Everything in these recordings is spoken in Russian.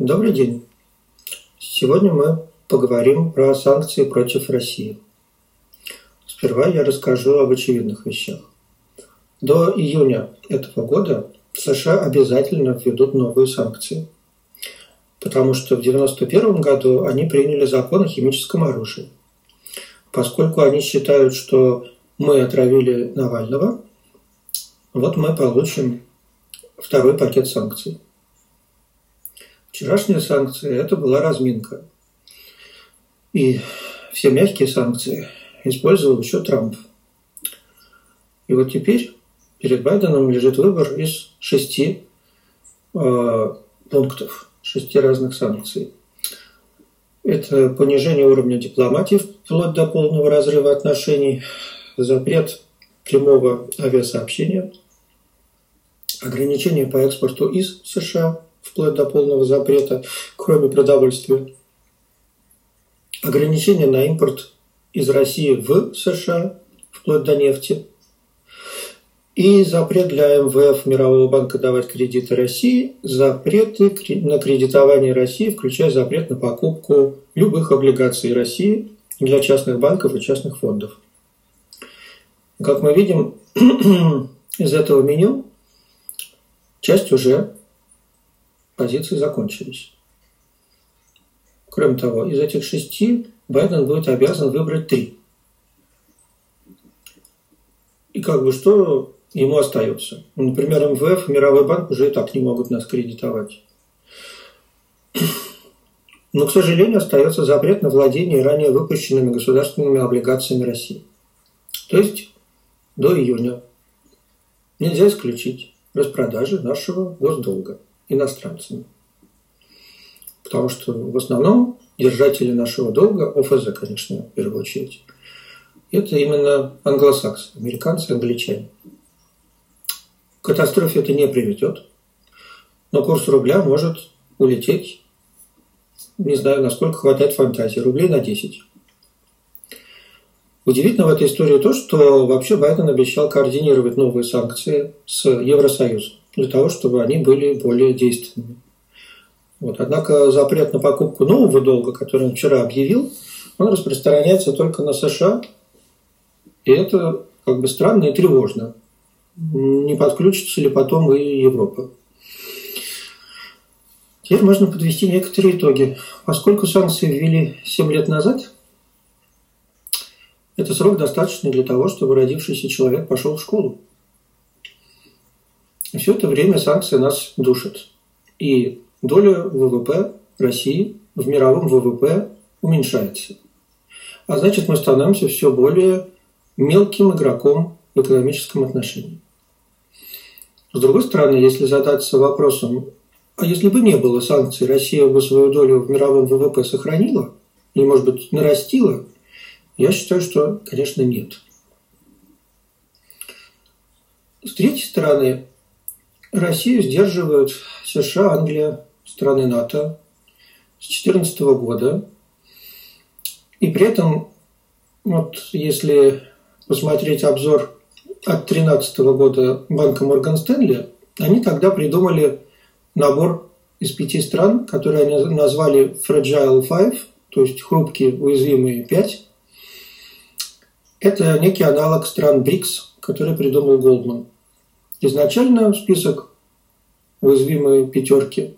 Добрый день. Сегодня мы поговорим про санкции против России. Сперва я расскажу об очевидных вещах. До июня этого года США обязательно введут новые санкции, потому что в 1991 году они приняли закон о химическом оружии. Поскольку они считают, что мы отравили Навального, вот мы получим второй пакет санкций. Вчерашние санкции – это была разминка. И все мягкие санкции использовал еще Трамп. И вот теперь перед Байденом лежит выбор из шести э, пунктов, шести разных санкций. Это понижение уровня дипломатии вплоть до полного разрыва отношений, запрет прямого авиасообщения, ограничения по экспорту из США вплоть до полного запрета, кроме продовольствия, ограничения на импорт из России в США вплоть до нефти, и запрет для МВФ Мирового банка давать кредиты России, запреты на кредитование России, включая запрет на покупку любых облигаций России для частных банков и частных фондов. Как мы видим из этого меню, часть уже позиции закончились. Кроме того, из этих шести Байден будет обязан выбрать три. И как бы что ему остается? Например, МВФ Мировой банк уже и так не могут нас кредитовать. Но, к сожалению, остается запрет на владение ранее выпущенными государственными облигациями России. То есть до июня нельзя исключить распродажи нашего госдолга иностранцами. Потому что в основном держатели нашего долга, ОФЗ, конечно, в первую очередь, это именно англосаксы, американцы, англичане. К катастрофе это не приведет, но курс рубля может улететь, не знаю, насколько хватает фантазии, рублей на 10. Удивительно в этой истории то, что вообще Байден обещал координировать новые санкции с Евросоюзом для того, чтобы они были более действенными. Вот. Однако запрет на покупку нового долга, который он вчера объявил, он распространяется только на США. И это как бы странно и тревожно. Не подключится ли потом и Европа? Теперь можно подвести некоторые итоги. Поскольку санкции ввели 7 лет назад, это срок достаточный для того, чтобы родившийся человек пошел в школу. Все это время санкции нас душат. И доля ВВП России в мировом ВВП уменьшается. А значит, мы становимся все более мелким игроком в экономическом отношении. С другой стороны, если задаться вопросом, а если бы не было санкций, Россия бы свою долю в мировом ВВП сохранила или, может быть, нарастила, я считаю, что, конечно, нет. С третьей стороны, Россию сдерживают США, Англия, страны НАТО с 2014 года. И при этом, вот если посмотреть обзор от 2013 года банка Морган Стэнли, они тогда придумали набор из пяти стран, которые они назвали Fragile Five, то есть хрупкие, уязвимые пять. Это некий аналог стран БРИКС, который придумал Голдман. Изначально в список уязвимой пятерки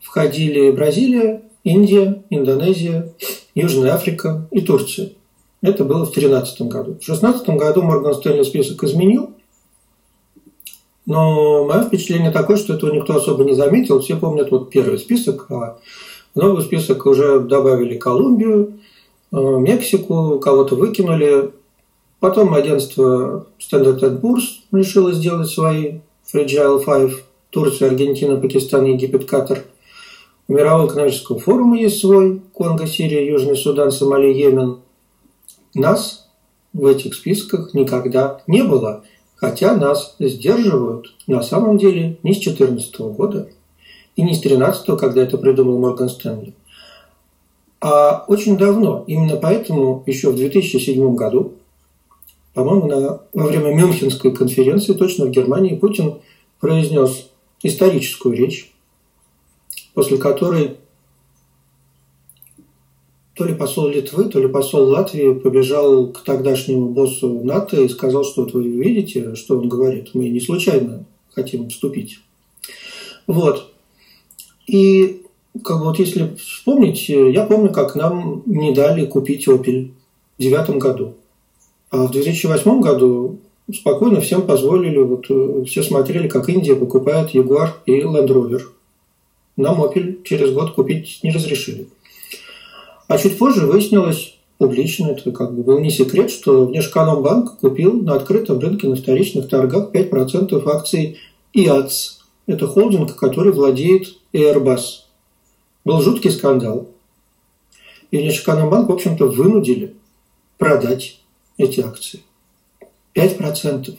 входили Бразилия, Индия, Индонезия, Южная Африка и Турция. Это было в 2013 году. В 2016 году Морган Стэнли список изменил, но мое впечатление такое, что этого никто особо не заметил. Все помнят вот первый список, а в новый список уже добавили Колумбию, э, Мексику, кого-то выкинули. Потом агентство Standard Poor's решило сделать свои Fragile Five – Турция, Аргентина, Пакистан, Египет, Катар. У Мирового экономического форума есть свой. Конго, Сирия, Южный Судан, Сомали, Йемен. Нас в этих списках никогда не было. Хотя нас сдерживают на самом деле не с 2014 года и не с 2013, когда это придумал Морган Стэнли, а очень давно. Именно поэтому еще в 2007 году, по-моему, на, во время Мюнхенской конференции точно в Германии Путин произнес историческую речь, после которой то ли посол Литвы, то ли посол Латвии побежал к тогдашнему боссу НАТО и сказал, что вот вы видите, что он говорит, мы не случайно хотим вступить. Вот. И как бы вот если вспомнить, я помню, как нам не дали купить Opel в девятом году. А в 2008 году спокойно всем позволили, вот э, все смотрели, как Индия покупает Jaguar и Land Rover. Нам Opel через год купить не разрешили. А чуть позже выяснилось публично, это как бы был не секрет, что Внешэкономбанк купил на открытом рынке на вторичных торгах 5% акций ИАЦ. Это холдинг, который владеет Airbus. Был жуткий скандал. И Внешэкономбанк, в общем-то, вынудили продать эти акции. 5%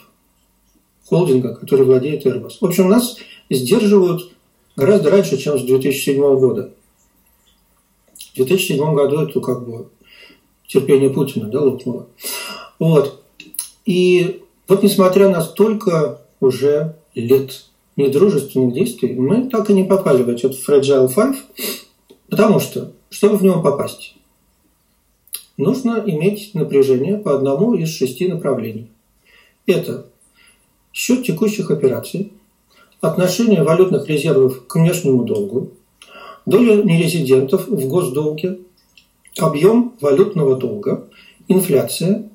холдинга, который владеет Airbus. В общем, нас сдерживают гораздо раньше, чем с 2007 года. В 2007 году это как бы терпение Путина да, лопнуло. Вот. И вот несмотря на столько уже лет недружественных действий, мы так и не попали в этот Fragile Five, потому что, чтобы в него попасть, нужно иметь напряжение по одному из шести направлений. Это счет текущих операций, отношение валютных резервов к внешнему долгу, доля нерезидентов в госдолге, объем валютного долга, инфляция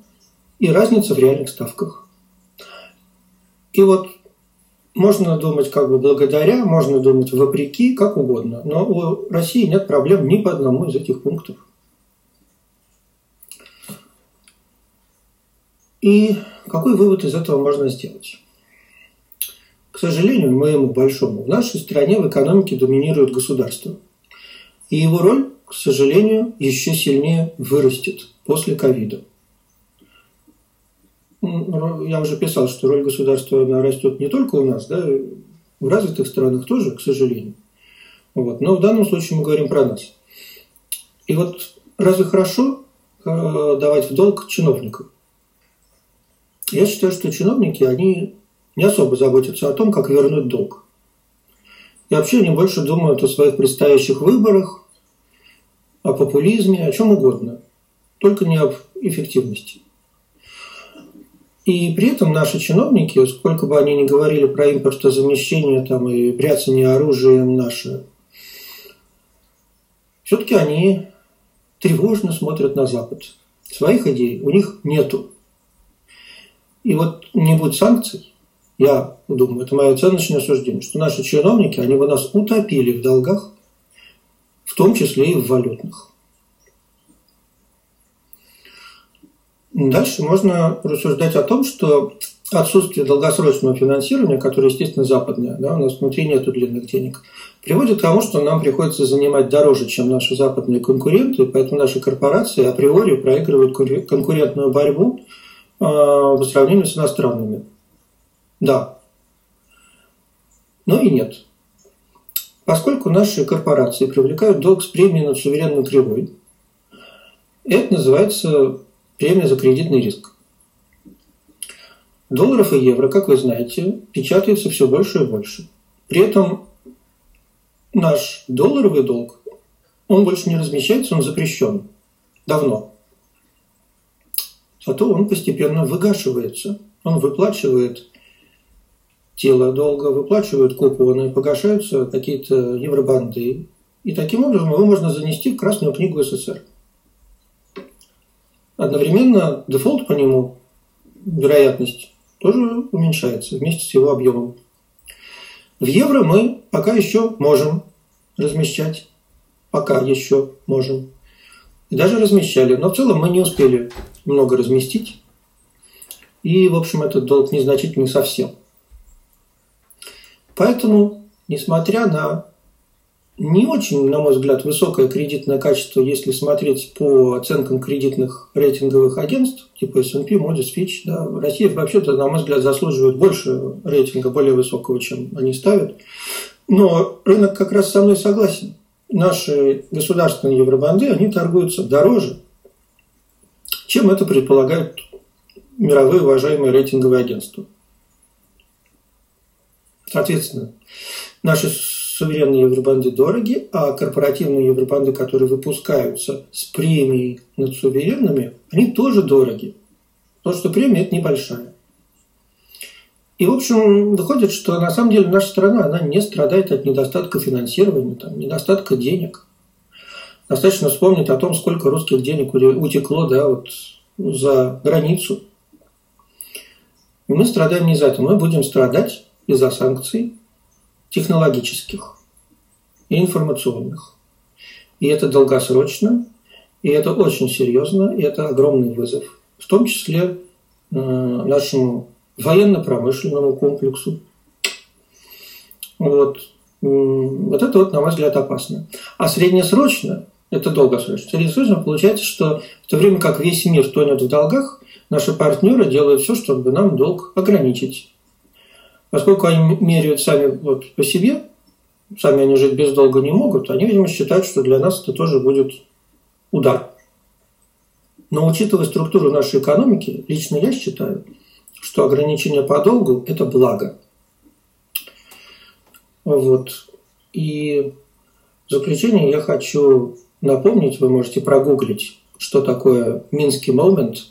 и разница в реальных ставках. И вот можно думать как бы благодаря, можно думать вопреки, как угодно. Но у России нет проблем ни по одному из этих пунктов. И какой вывод из этого можно сделать? К сожалению, моему большому, в нашей стране в экономике доминирует государство. И его роль, к сожалению, еще сильнее вырастет после ковида. Я уже писал, что роль государства она растет не только у нас, да, в развитых странах тоже, к сожалению. Вот. Но в данном случае мы говорим про нас. И вот разве хорошо э, давать в долг чиновникам? Я считаю, что чиновники, они не особо заботятся о том, как вернуть долг. И вообще они больше думают о своих предстоящих выборах, о популизме, о чем угодно, только не об эффективности. И при этом наши чиновники, сколько бы они ни говорили про импортозамещение там, и бряцание оружием наше, все-таки они тревожно смотрят на Запад. Своих идей у них нету. И вот не будет санкций, я думаю, это мое оценочное суждение, что наши чиновники, они бы нас утопили в долгах, в том числе и в валютных. Дальше можно рассуждать о том, что отсутствие долгосрочного финансирования, которое, естественно, западное, да, у нас внутри нет длинных денег, приводит к тому, что нам приходится занимать дороже, чем наши западные конкуренты, поэтому наши корпорации априори проигрывают конкурентную борьбу по сравнению с иностранными. Да. Но и нет. Поскольку наши корпорации привлекают долг с премией над суверенной кривой, это называется премия за кредитный риск. Долларов и евро, как вы знаете, печатается все больше и больше. При этом наш долларовый долг, он больше не размещается, он запрещен. Давно. Зато он постепенно выгашивается. Он выплачивает тело долга, выплачивают купоны, погашаются какие-то евробанды. И таким образом его можно занести в Красную книгу СССР. Одновременно дефолт по нему, вероятность, тоже уменьшается вместе с его объемом. В евро мы пока еще можем размещать. Пока еще можем. И даже размещали. Но в целом мы не успели много разместить. И, в общем, этот долг незначительный совсем. Поэтому, несмотря на не очень, на мой взгляд, высокое кредитное качество, если смотреть по оценкам кредитных рейтинговых агентств, типа S&P, Moody's, Fitch, да, Россия вообще-то, на мой взгляд, заслуживает больше рейтинга, более высокого, чем они ставят. Но рынок как раз со мной согласен. Наши государственные евробанды, они торгуются дороже, чем это предполагают мировые уважаемые рейтинговые агентства. Соответственно, наши суверенные евробанды дороги, а корпоративные евробанды, которые выпускаются с премией над суверенными, они тоже дороги. Потому что премия – это небольшая. И, в общем, выходит, что на самом деле наша страна, она не страдает от недостатка финансирования, там, недостатка денег. Достаточно вспомнить о том, сколько русских денег утекло да, вот, за границу. И мы страдаем не из-за этого, мы будем страдать из-за санкций технологических и информационных. И это долгосрочно, и это очень серьезно, и это огромный вызов, в том числе э, нашему военно-промышленному комплексу. Вот. Вот это вот, на мой взгляд, опасно. А среднесрочно, это долгосрочно, среднесрочно получается, что в то время как весь мир тонет в долгах, наши партнеры делают все, чтобы нам долг ограничить. Поскольку они меряют сами вот по себе, сами они жить без долга не могут, они, видимо, считают, что для нас это тоже будет удар. Но учитывая структуру нашей экономики, лично я считаю, что ограничение по долгу – это благо. Вот. И в заключение я хочу напомнить, вы можете прогуглить, что такое Минский момент.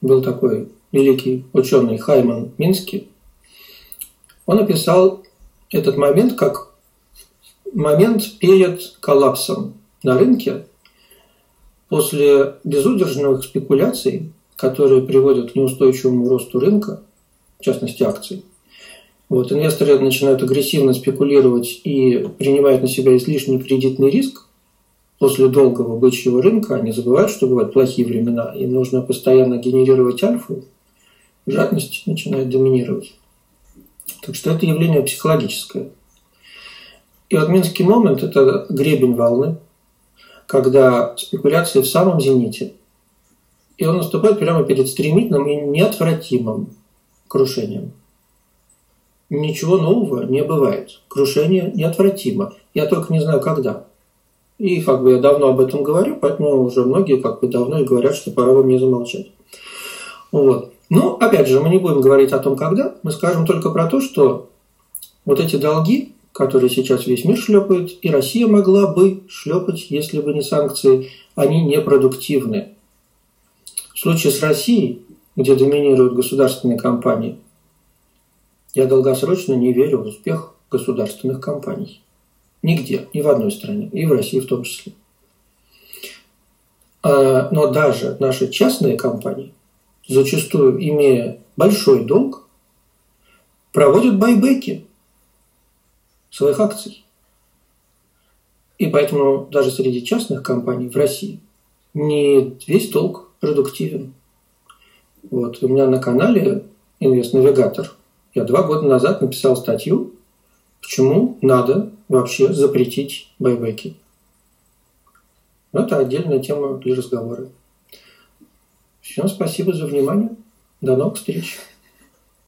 Был такой великий ученый Хайман Минский. Он описал этот момент как момент перед коллапсом на рынке после безудержных спекуляций которые приводят к неустойчивому росту рынка, в частности акций. Вот, инвесторы начинают агрессивно спекулировать и принимают на себя излишний кредитный риск. После долгого бычьего рынка они забывают, что бывают плохие времена, им нужно постоянно генерировать альфу, жадность начинает доминировать. Так что это явление психологическое. И вот Минский момент – это гребень волны, когда спекуляции в самом зените – и он наступает прямо перед стремительным и неотвратимым крушением. Ничего нового не бывает. Крушение неотвратимо. Я только не знаю, когда. И как бы я давно об этом говорю, поэтому уже многие как бы давно и говорят, что пора бы мне замолчать. Вот. Но, опять же, мы не будем говорить о том, когда. Мы скажем только про то, что вот эти долги, которые сейчас весь мир шлепает, и Россия могла бы шлепать, если бы не санкции, они непродуктивны. В случае с Россией, где доминируют государственные компании, я долгосрочно не верю в успех государственных компаний. Нигде, ни в одной стране, и в России в том числе. А, но даже наши частные компании, зачастую имея большой долг, проводят байбеки своих акций. И поэтому даже среди частных компаний в России не весь долг продуктивен. Вот. У меня на канале Инвест-навигатор я два года назад написал статью, почему надо вообще запретить байбеки. Но это отдельная тема для разговора. Всем спасибо за внимание. До новых встреч.